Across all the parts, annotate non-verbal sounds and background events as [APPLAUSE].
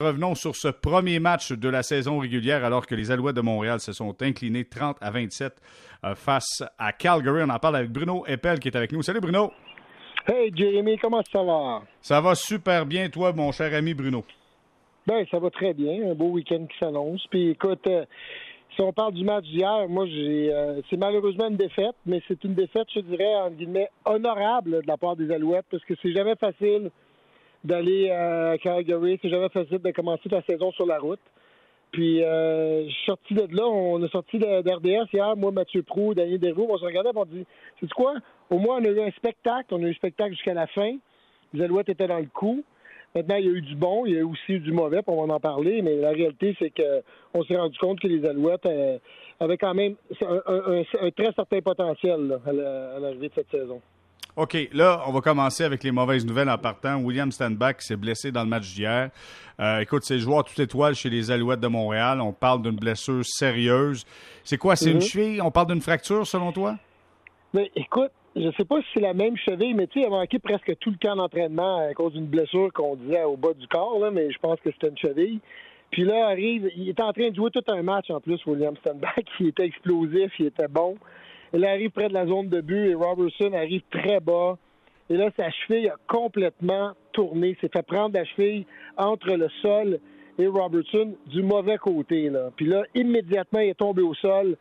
Revenons sur ce premier match de la saison régulière alors que les Alouettes de Montréal se sont inclinés 30 à 27 euh, face à Calgary. On en parle avec Bruno Eppel qui est avec nous. Salut Bruno. Hey Jérémy, comment ça va? Ça va super bien, toi, mon cher ami Bruno. Ben, ça va très bien. Un beau week-end qui s'annonce. Puis écoute, euh, si on parle du match d'hier, moi, j'ai, euh, c'est malheureusement une défaite, mais c'est une défaite, je dirais, en guillemets, honorable de la part des Alouettes parce que c'est jamais facile d'aller à Calgary. C'est jamais facile de commencer ta saison sur la route. Puis, euh, je suis sorti de là. On est sorti d'RDS hier. Moi, Mathieu Prou, Daniel Desvaux, on se regardait et on dit C'est quoi? Au moins, on a eu un spectacle. On a eu un spectacle jusqu'à la fin. Les Alouettes étaient dans le coup. Maintenant, il y a eu du bon, il y a eu aussi eu du mauvais, puis on va en parler, mais la réalité, c'est qu'on s'est rendu compte que les Alouettes euh, avaient quand même un, très certain potentiel à l'arrivée de cette saison. OK, là, on va commencer avec les mauvaises nouvelles en partant. William Standback s'est blessé dans le match d'hier. Euh, écoute, c'est le joueur tout étoile chez les Alouettes de Montréal. On parle d'une blessure sérieuse. C'est quoi, c'est une mhm. cheville? On parle d'une fracture, selon toi? Mais écoute, je sais pas si c'est la même cheville, mais tu sais, il a manqué presque tout le camp d'entraînement à cause d'une blessure qu'on disait au bas du corps, là, mais je pense que c'était une cheville. Puis là, arrive, il était en train de jouer tout un match en plus, William Standback. [LAUGHS] Il était explosif, il était bon. Il arrive près de la zone de but et Robertson arrive très bas. Et là, sa cheville a complètement tourné. S'est fait prendre la cheville entre le sol et Robertson du mauvais côté. Là. Puis là, immédiatement, il est tombé au sol.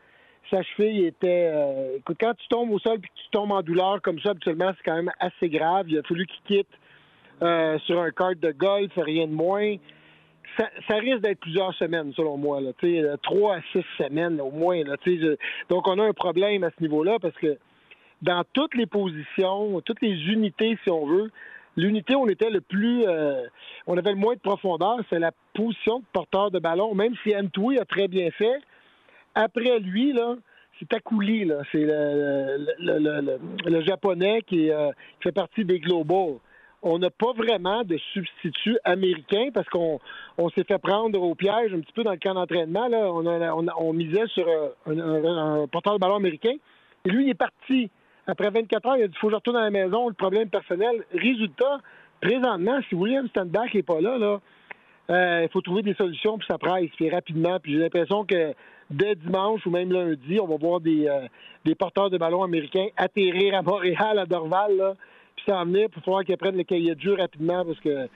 Sa cheville était. Euh, écoute, quand tu tombes au sol et que tu tombes en douleur comme ça, habituellement, c'est quand même assez grave. Il a fallu qu'il quitte euh, sur un cart de golf, rien de moins ça, risque d'être plusieurs semaines, selon moi. Là, trois à six semaines au moins. Donc, on a un problème à ce niveau-là parce que dans toutes les positions, toutes les unités, si on veut, l'unité où on était le plus. Euh, on avait le moins de profondeur, c'est la position de porteur de ballon, même si Antoui a très bien fait. Après lui, là, c'est Akuli, là. C'est le, japonais qui, euh, qui, fait partie des Global on n'a pas vraiment de substitut américain parce qu'on on, s'est fait prendre au piège un petit peu dans le camp d'entraînement. On, on, misait sur euh, un, porteur de ballon américain. Et lui, il est parti. Après 24 heures, il a dit faut que je retourne à la maison, le problème personnel. Résultat, présentement, si William Standback n'est pas là, euh, il faut trouver des solutions, puis ça presse, puis rapidement. Puis j'ai l'impression que dès dimanche ou même lundi, on va voir des, euh, porteurs de ballon américains atterrir à Montréal, à Dorval, s'en venir pour falloir qu'ils prennent le cahier de jeu rapidement parce que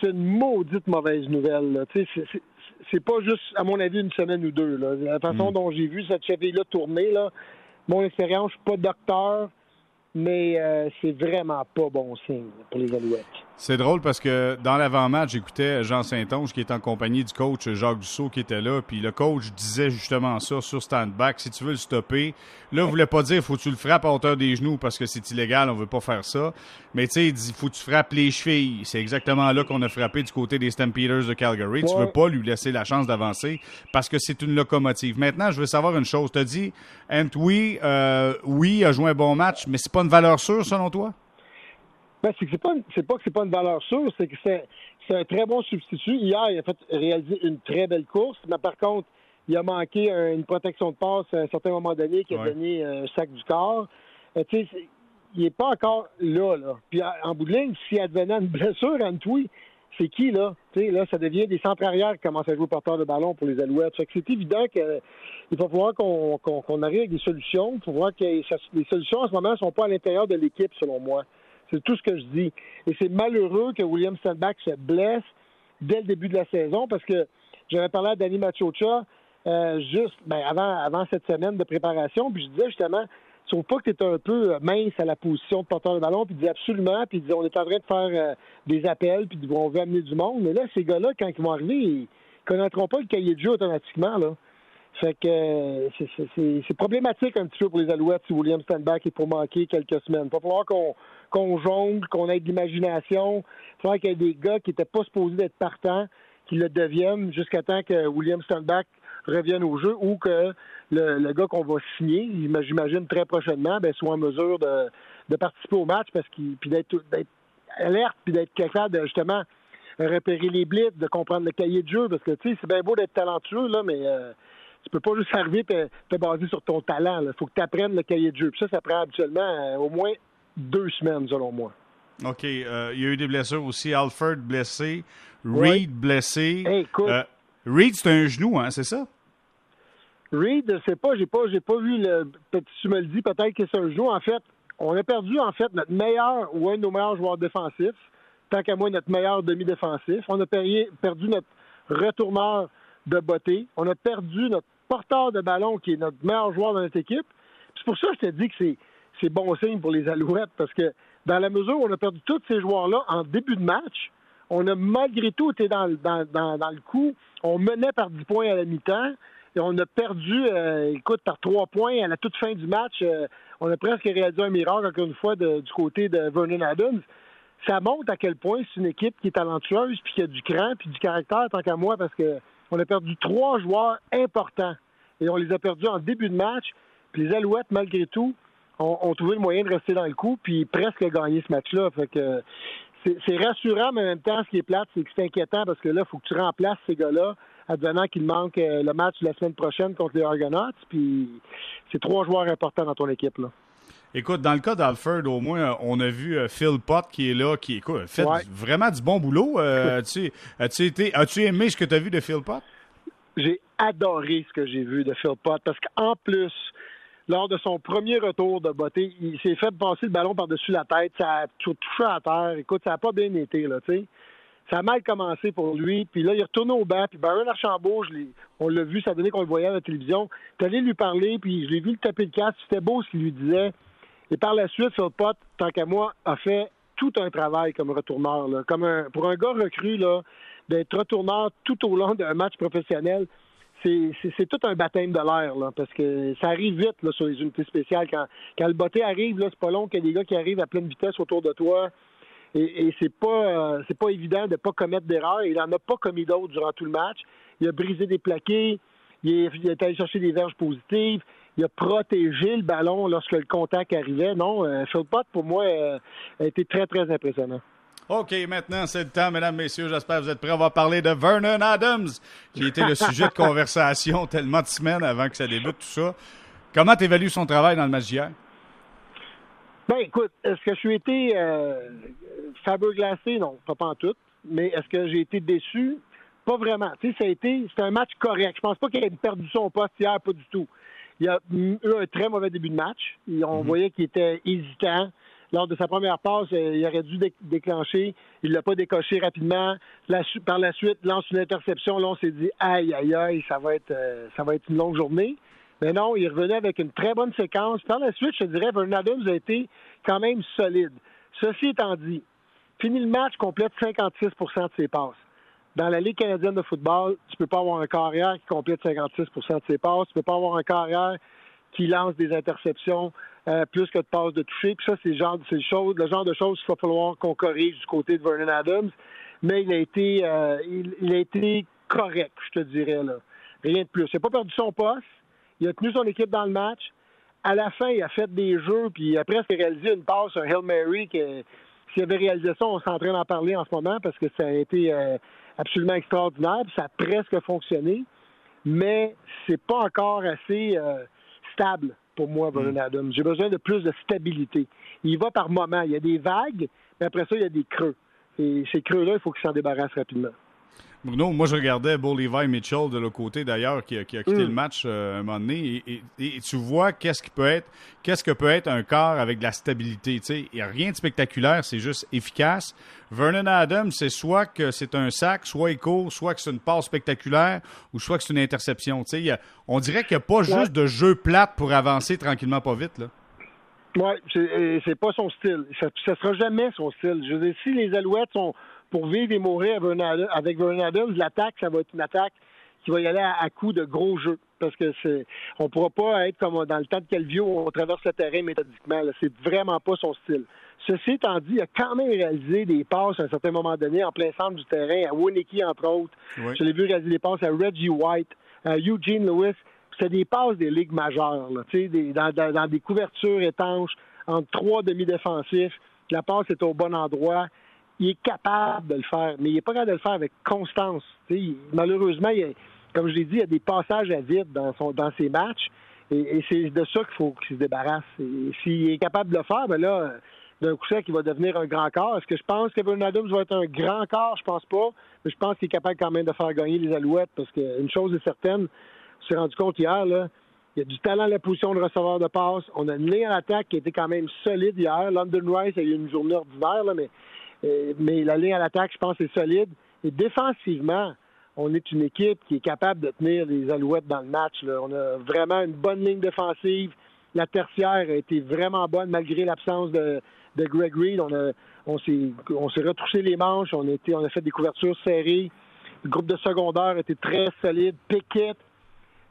c'est une maudite mauvaise nouvelle. C'est pas juste, à mon avis, une semaine ou deux. La façon mm. dont j'ai vu cette cheville-là tourner, là, mon expérience, je suis pas docteur, mais euh, c'est vraiment pas bon signe pour les Alouettes. C'est drôle parce que dans l'avant-match, j'écoutais Jean Saint-Onge qui est en compagnie du coach Jacques Dussault qui était là, puis le coach disait justement ça sur stand-back, si tu veux le stopper. Là, il voulait pas dire faut que tu le frappes à hauteur des genoux parce que c'est illégal, on veut pas faire ça. Mais tu sais, il dit faut que tu frappes les chevilles. C'est exactement là qu'on a frappé du côté des Stampeders de Calgary. Tu veux pas lui laisser la chance d'avancer parce que c'est une locomotive. Maintenant, je veux savoir une chose. Tu as dit, Ant, oui, euh, oui, a joué un bon match, mais c'est pas une valeur sûre selon toi? Ben, c'est que c'est pas, c'est pas que c'est pas une valeur sûre, c'est que c'est, c'est un très bon substitut. Hier, il a fait réaliser une très belle course, mais par contre, il a manqué une protection de passe à un certain moment donné qui a donné un sac du corps. Euh, tu sais, il n'est pas encore là, là. Puis en bout de ligne, s'il advenait une blessure, Antoui, c'est qui, là? Tu sais, là, ça devient des centres arrière qui commencent à jouer porteur de ballon pour les Alouettes. Fait que c'est évident qu'il va falloir qu'on, qu'on, arrive avec des solutions. Il faut voir que les solutions, en ce moment, ne sont pas à l'intérieur de l'équipe, selon moi. C'est tout ce que je dis. Et c'est malheureux que William Sandbach se blesse dès le début de la saison parce que j'avais parlé à Danny Machocha euh, juste ben, avant, cette semaine de préparation, puis je disais justement, tu trouves pas que tu es un peu mince à la position de porteur de ballon, puis il dit absolument, puis il dit on est en train de faire euh, des appels, puis on veut amener du monde. Mais là, ces gars-là, quand ils vont arriver, ils connaîtront pas le cahier de jeu automatiquement. Là. Fait que euh, c'est problématique un petit peu pour les Alouettes si William Standback est pour manquer quelques semaines. Il va falloir qu'on jongle, qu'on ait de l'imagination. Il falloir qu'il y ait des gars qui n'étaient pas supposés d'être partants, qui le deviennent jusqu'à temps que William Standback revienne au jeu ou que le, gars qu'on va signer, j'imagine très prochainement, ben, soit en mesure de, de participer au match parce qu'il puis d'être alerte puis d'être capable de justement repérer les blitz, de comprendre le cahier de jeu parce que tu sais c'est bien beau d'être talentueux là, mais euh, tu peux pas juste arriver et te baser sur ton talent. Il faut que tu apprennes le cahier de jeu. Puis ça, ça prend habituellement euh, au moins deux semaines, selon moi. OK. Euh, il y a eu des blessures aussi. Alfred blessé. Reed blessé. écoute. Euh, Reed, c'est un genou, hein, c'est ça? Reed, je sais pas, j'ai pas, j'ai pas vu le. Tu me le dis, peut-être que c'est un genou. En fait, on a perdu, en fait, notre meilleur ou un de nos meilleurs joueurs défensifs. Tant qu'à moi, notre meilleur demi-défensif. On a perdu notre retourneur de beauté. On a perdu notre porteur de ballon, qui est notre meilleur joueur dans notre équipe. C'est pour ça que je te dis que c'est, bon signe pour les Alouettes, parce que dans la mesure où on a perdu tous ces joueurs-là en début de match, on a malgré tout été dans, dans, dans, le coup. On menait par 10 points à la mi-temps. Et on a perdu, euh, écoute, par 3 points à la toute fin du match. Euh, on a presque réalisé un miracle, encore une fois, du côté de Vernon Adams. Ça montre à quel point c'est une équipe qui est talentueuse, puis qui a du cran, puis du caractère, tant qu'à moi, parce que on a perdu trois joueurs importants. Et on les a perdus en début de match. Puis les Alouettes, malgré tout, ont, trouvé le moyen de rester dans le coup, puis presque gagner ce match-là. Fait que c'est rassurant, mais en même temps, ce qui est plate, c'est que c'est inquiétant parce que là, il faut que tu remplaces ces gars-là, advenant qu'il manque euh, le match de la semaine prochaine contre les Argonauts. Puis c'est trois joueurs importants dans ton équipe. Là. Écoute, dans le cas d'Alfred, au moins, on a vu euh, Phil Pott qui est là, qui écoute, fait vraiment du bon boulot. Euh, [LAUGHS] as-tu, as aimé ce que tu as vu de Phil Pott? J'ai adoré ce que j'ai vu de Phil Pott parce qu'en plus, lors de son premier retour de beauté, il s'est fait passer le ballon par-dessus la tête, ça a touché à terre. Écoute, ça n'a pas bien été, là, tu sais. Ça a mal commencé pour lui, puis là, il est retourné au banc, puis Baron Archambault, on l'a vu, ça donnait qu'on le voyait à la télévision. Tu allé lui parler, puis je l'ai vu le taper le casque, c'était beau ce qu'il lui disait. Et par la suite, Phil Pott, tant qu'à moi, a fait tout un travail comme retourneur. Là. Comme un, pour un gars recru, là, d'être retourneur tout au long d'un match professionnel, c'est tout un baptême de l'air, parce que ça arrive vite là, sur les unités spéciales. Quand, quand le botté arrive, c'est pas long qu'il y a des gars qui arrivent à pleine vitesse autour de toi. Et, et c'est pas euh, c'est pas évident de pas commettre d'erreurs. Il en a pas commis d'autres durant tout le match. Il a brisé des plaqués, il est, il est allé chercher des verges positives, il a protégé le ballon lorsque le contact arrivait. Non, euh, Philpott, pour moi, euh, a été très, très impressionnant. OK, maintenant, c'est le temps, mesdames, messieurs. J'espère que vous êtes prêts. On va parler de Vernon Adams, qui était le [LAUGHS] sujet de conversation tellement de semaines avant que ça débute, tout ça. Comment tu évalues son travail dans le match d'hier? Ben, écoute, est-ce que je suis été euh, glacé? Non, pas, pas en tout. Mais est-ce que j'ai été déçu? Pas vraiment. Tu sais, ça a été, c'est un match correct. Je pense pas qu'il ait perdu son poste hier, pas du tout. Il a eu un très mauvais début de match. on mhm. voyait qu'il était hésitant. Lors de sa première passe, euh, il aurait dû déclencher. Il l'a pas décoché rapidement. par la suite, lance une interception. Là, on s'est dit aïe, aïe, aïe, ça va être euh, ça va être une longue journée. Mais non, il revenait avec une très bonne séquence. Par la suite, je te dirais, Vernon Adams a été quand même solide. Ceci étant dit, fini le match, complète 56% de ses passes. Dans la Ligue canadienne de football, tu peux pas avoir un carrière qui complète 56% de ses passes. Tu peux pas avoir un carrière qui lance des interceptions euh, plus que de passes de toucher. Puis ça, c'est le genre, le genre de choses qu'il va falloir qu'on corrige du côté de Vernon Adams. Mais il a été, euh, il, a été correct, je te dirais là. Rien de plus. Il n'a pas perdu son poste. Il a tenu son équipe dans le match. À la fin, il a fait des jeux, puis il a presque réalisé une passe, un Hail Mary. Que, s'il avait réalisé ça, on s'est d'en parler en ce moment parce que ça a été euh, absolument extraordinaire, ça a presque fonctionné, mais c'est pas encore assez euh, stable pour moi, Vernon mm. Adams. J'ai besoin de plus de stabilité. Il va par moments. Il y a des vagues, mais après ça, il y a des creux. Et ces creux-là, il faut qu'il s'en débarrasse rapidement. Bruno, moi je regardais Bo Levi Mitchell de l'autre côté d'ailleurs qui, a quitté le mm. match euh, un moment donné et, tu vois qu'est-ce qui peut être qu'est-ce que peut être un corps avec de la stabilité. Il n'y a rien de spectaculaire, c'est juste efficace. Vernon Adams, c'est soit que c'est un sac, soit il court, soit que c'est une passe spectaculaire ou soit que c'est une interception. on dirait qu'il n'y a pas juste de jeu plate pour avancer tranquillement pas vite. Là. Oui, c'est pas son style. Ça ne sera jamais son style. Je veux dire, si les Alouettes sont pour vivre et mourir avec Vernon Adams, l'attaque, ça va être une attaque qui va y aller à, coup de gros jeux. Parce que c'est, on pourra pas être comme dans le temps de Calvio où on traverse le terrain méthodiquement. C'est vraiment pas son style. Ceci étant dit, il a quand même réalisé des passes à un certain moment donné en plein centre du terrain, à Winnicky entre autres. Je l'ai vu réaliser des passes à Reggie White, à Eugene Lewis. C'était des passes des ligues majeures, là, des, dans, dans, des couvertures étanches, entre trois demi-défensifs. La passe est au bon endroit il est capable de le faire, mais il n'est pas capable de le faire avec constance. malheureusement, comme je l'ai dit, il y a des passages à vide dans, son, dans ses matchs, et, c'est de ça qu'il faut qu'il se débarrasse. S'il est capable de le faire, ben là, d'un coup sec, il va devenir un grand corps. Est-ce que je pense que Vernon Adams va être un grand corps? Je pense pas. Mais je pense qu'il est capable quand même de faire gagner les Alouettes parce qu'une chose est certaine, suis rendu compte hier, là, il y a du talent à la position de receveur de passe. On a une ligne à l'attaque qui était quand même solide hier. London Rice a eu une journée ordinaire, là, mais, euh, mais la ligne à l'attaque, je pense, est solide. Et défensivement, on est une équipe qui est capable de tenir les Alouettes dans le match. Là. On a vraiment une bonne ligne défensive. La tertiaire a été vraiment bonne malgré l'absence de, de Greg Reed. On, a, on s'est, on s'est retroussé les manches. On a, été, on a fait des couvertures serrées. Le groupe de secondaire était très solide. Pickett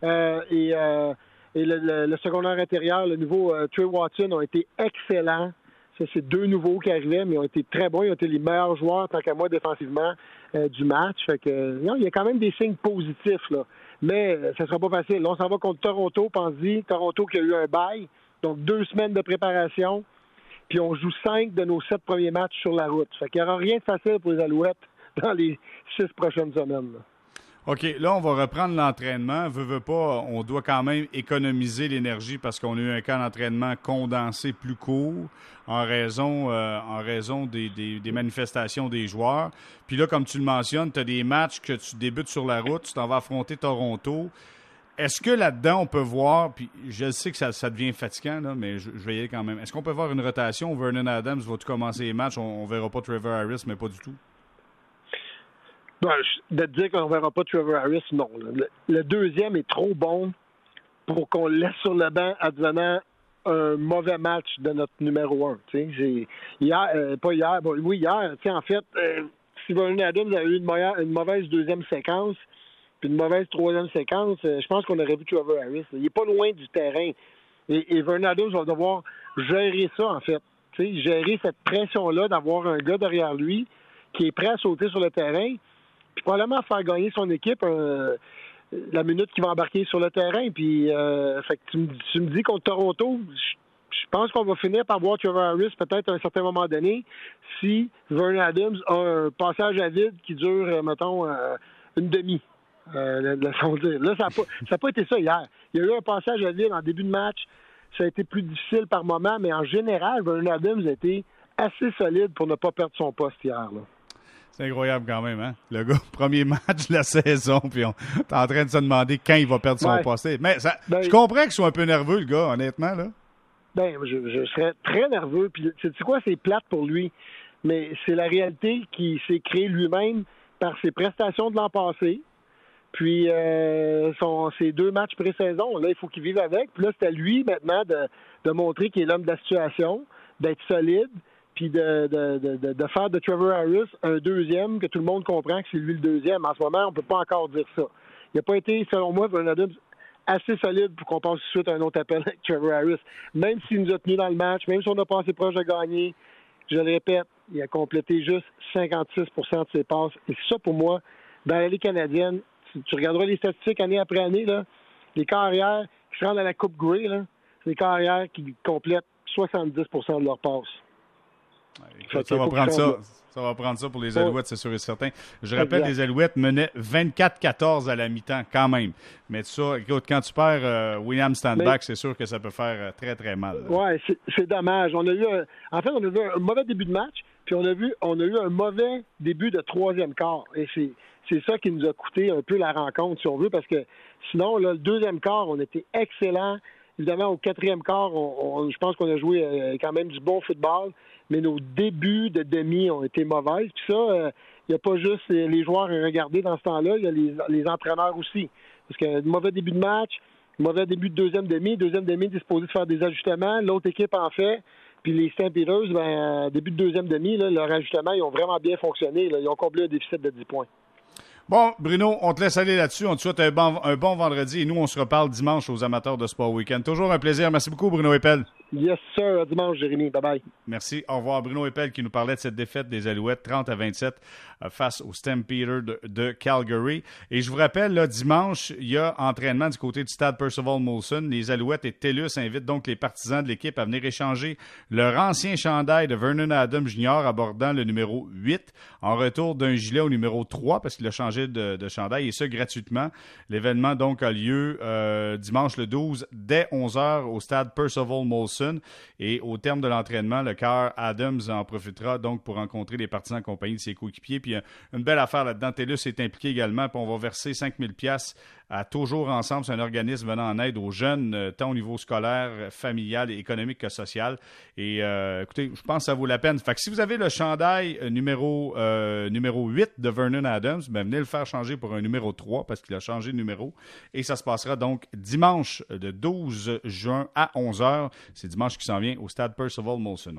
et, euh, et le, le, secondaire intérieur, le nouveau euh, Trey Watson, ont été excellents. Ça, c'est deux nouveaux qui arrivaient, mais ils ont été très bons. Ils ont été les meilleurs joueurs, tant qu'à moi, défensivement, euh, du match. Fait que, il y a quand même des signes positifs, là. Mais euh, ça sera pas facile. Là, on s'en va contre Toronto, pense-y. Toronto qui a eu un bail. Donc, deux semaines de préparation. Puis, on joue cinq de nos sept premiers matchs sur la route. Fait qu'il n'y aura rien de facile pour les Alouettes dans les six prochaines semaines. OK, là, on va reprendre l'entraînement. Veux, veux pas, on doit quand même économiser l'énergie parce qu'on a eu un camp d'entraînement condensé plus court en raison, euh, des, manifestations des joueurs. Puis là, comme tu le mentionnes, tu as des matchs que tu débutes sur la route, tu t'en vas affronter Toronto. Est-ce que là-dedans, on peut voir, puis je sais que ça, ça devient fatigant, là, mais je, je, vais y aller quand même. Est-ce qu'on peut voir une rotation? Vernon Adams va tout commencer les matchs? On, on verra pas Trevor Harris, mais pas du tout. Ben, de dire qu'on ne verra pas Trevor Harris, non. Le, deuxième est trop bon pour qu'on laisse sur le banc advenant un mauvais match de notre numéro un. Hier, euh, pas hier, bon, oui, hier, en fait, euh, si Vernon Adams a eu une, une, mauvaise deuxième séquence, puis une mauvaise troisième séquence, euh, je pense qu'on aurait vu Trevor Harris. Il n'est pas loin du terrain. Et, et Vernon Adams va devoir gérer ça, en fait. gérer cette pression-là d'avoir un gars derrière lui qui est prêt à sauter sur le terrain puis probablement faire gagner son équipe euh, la minute qu'il va embarquer sur le terrain. Puis, euh, tu, me, dis contre Toronto, je, pense qu'on va finir par voir Trevor Harris peut-être à un certain moment donné si Vernon Adams a un passage à vide qui dure, euh, mettons, une demi. Là, ça n'a pas, pas été ça hier. Il y a eu un passage à vide en début de match. Ça a été plus difficile par moment, mais en général, Vernon Adams a été assez solide pour ne pas perdre son poste hier. Là. C'est incroyable quand même, hein? Le gars, [LAUGHS] premier match de la saison, puis on est en train de se demander quand il va perdre son ouais. poste. Mais ça, ben, je comprends qu'il soit un peu nerveux, le gars, honnêtement, là. Ben, je, je serais très nerveux. Puis, tu sais quoi, c'est plate pour lui? Mais c'est la réalité qui s'est créée lui-même par ses prestations de l'an passé. Puis, euh, son, ses deux matchs pré-saison, là, il faut qu'il vive avec. Puis là, c'est à lui, maintenant, de, de montrer qu'il est l'homme de la situation, d'être solide puis de, de, faire de Trevor Harris un deuxième, que tout le monde comprend que c'est lui le deuxième. En ce moment, on ne peut pas encore dire ça. Il n'a pas été, selon moi, Vernon Adams assez solide pour qu'on passe tout de suite à un autre appel avec Trevor Harris. Même s'il nous a tenu dans le match, même si on n'a pas assez proche de gagner, je le répète, il a complété juste 56% de ses passes. Et ça, pour moi, dans la canadienne, tu, tu regarderas les statistiques année après année, là, les carrières qui se rendent à la Coupe Grey, c'est les carrières qui complètent 70% de leurs passes. Ça, va prendre ça. Ça va prendre ça pour les Alouettes, c'est sûr et certain. Je rappelle, les Alouettes menaient 24-14 à la mi-temps, quand même. Mais ça, écoute, quand tu perds euh, William Standback, c'est sûr que ça peut faire euh, très, très mal. Oui, c'est dommage. On a eu un, en fait, on a vu un mauvais début de match, puis on a vu on a eu un mauvais début de troisième quart. Et c'est c'est ça qui nous a coûté un peu la rencontre, si on veut, parce que sinon, là, le deuxième quart, on était excellent. Évidemment, au quatrième quart, on, on, je pense qu'on a joué euh, quand même du bon football mais nos débuts de demi ont été mauvaises. Puis ça, il euh, n'y a pas juste les joueurs à regarder dans ce temps-là, il y a les, entraîneurs aussi. Parce que mauvais début de match, mauvais début de deuxième demi, deuxième demi disposé de faire des ajustements, l'autre équipe en fait. Puis les Stampeders, ben, début de deuxième demi, là, leurs ajustements, ils ont vraiment bien fonctionné. Ils ont comblé un déficit de 10 points. Bon, Bruno, on te laisse aller là-dessus. On te souhaite un bon, un bon vendredi et nous, on se reparle dimanche aux amateurs de Sport Weekend. Toujours un plaisir. Merci beaucoup, Bruno Eppel. Yes, sir. À dimanche, Jérémy. Bye-bye. Merci. Au revoir. Bruno Eppel qui nous parlait de cette défaite des Alouettes 30 à 27 face au Stampeder de, de, Calgary. Et je vous rappelle, là, dimanche, il y a entraînement du côté du stade Percival Molson. Les Alouettes et TELUS invitent donc les partisans de l'équipe à venir échanger leur ancien chandail de Vernon Adams Jr. abordant le numéro 8 en retour d'un gilet au numéro 3 parce qu'il a changé de, de, et ce gratuitement. L'événement donc a lieu euh, dimanche le 12 dès 11h au stade Percival Molson et au terme de l'entraînement, le car Adams en profitera donc pour rencontrer les partisans en compagnie de ses coéquipiers. Puis une belle affaire là-dedans, TELUS est impliqué également, puis on va verser 5000 pièces à Toujours Ensemble. C'est un organisme venant en aide aux jeunes, euh, tant au niveau scolaire, familial, économique que social. Et euh, écoutez, je pense que ça vaut la peine. Fait que si vous avez le chandail euh, numéro, numéro 8 de Vernon Adams, ben venez le faire changer pour un numéro 3 parce qu'il a changé de numéro. Et ça se passera donc dimanche de 12 juin à 11h. C'est dimanche qui s'en vient au stade Percival Molson.